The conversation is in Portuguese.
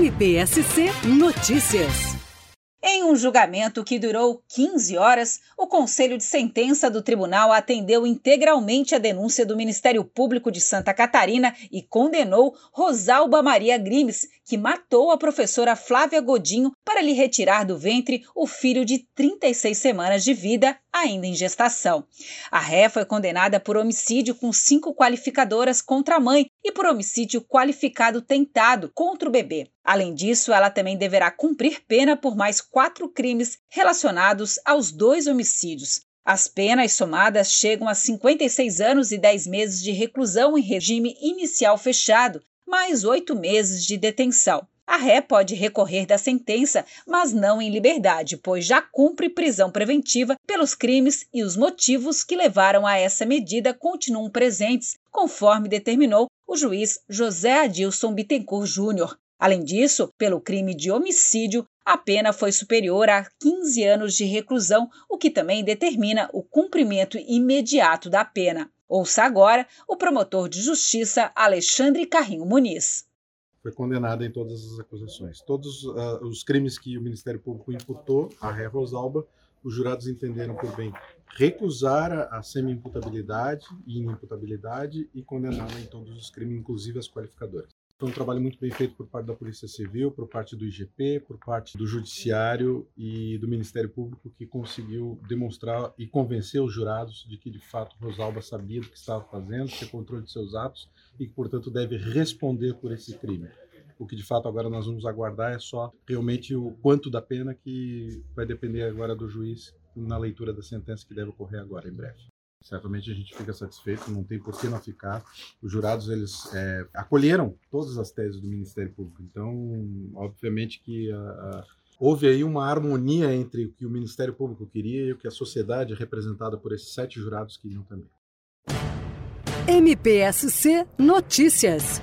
MPSC Notícias. Em um julgamento que durou 15 horas, o Conselho de Sentença do Tribunal atendeu integralmente a denúncia do Ministério Público de Santa Catarina e condenou Rosalba Maria Grimes, que matou a professora Flávia Godinho para lhe retirar do ventre o filho de 36 semanas de vida, ainda em gestação. A ré foi condenada por homicídio com cinco qualificadoras contra a mãe e por homicídio qualificado tentado contra o bebê. Além disso, ela também deverá cumprir pena por mais quatro crimes relacionados aos dois homicídios. As penas somadas chegam a 56 anos e 10 meses de reclusão em regime inicial fechado, mais oito meses de detenção. A ré pode recorrer da sentença, mas não em liberdade, pois já cumpre prisão preventiva pelos crimes e os motivos que levaram a essa medida continuam presentes, conforme determinou o juiz José Adilson Bittencourt Júnior. Além disso, pelo crime de homicídio, a pena foi superior a 15 anos de reclusão, o que também determina o cumprimento imediato da pena. Ouça agora o promotor de justiça Alexandre Carrinho Muniz foi condenada em todas as acusações. Todos uh, os crimes que o Ministério Público imputou à Ré Rosalba, os jurados entenderam por bem recusar a semi-imputabilidade e inimputabilidade e condená-la em todos os crimes, inclusive as qualificadoras. Foi um trabalho muito bem feito por parte da Polícia Civil, por parte do IGP, por parte do Judiciário e do Ministério Público, que conseguiu demonstrar e convencer os jurados de que, de fato, Rosalba sabia do que estava fazendo, tinha controle de seus atos e que, portanto, deve responder por esse crime. O que, de fato, agora nós vamos aguardar é só realmente o quanto da pena que vai depender agora do juiz na leitura da sentença que deve ocorrer agora, em breve. Certamente a gente fica satisfeito, não tem por que não ficar. Os jurados eles é, acolheram todas as teses do Ministério Público, então obviamente que a, a, houve aí uma harmonia entre o que o Ministério Público queria e o que a sociedade representada por esses sete jurados queriam também. MPSC Notícias,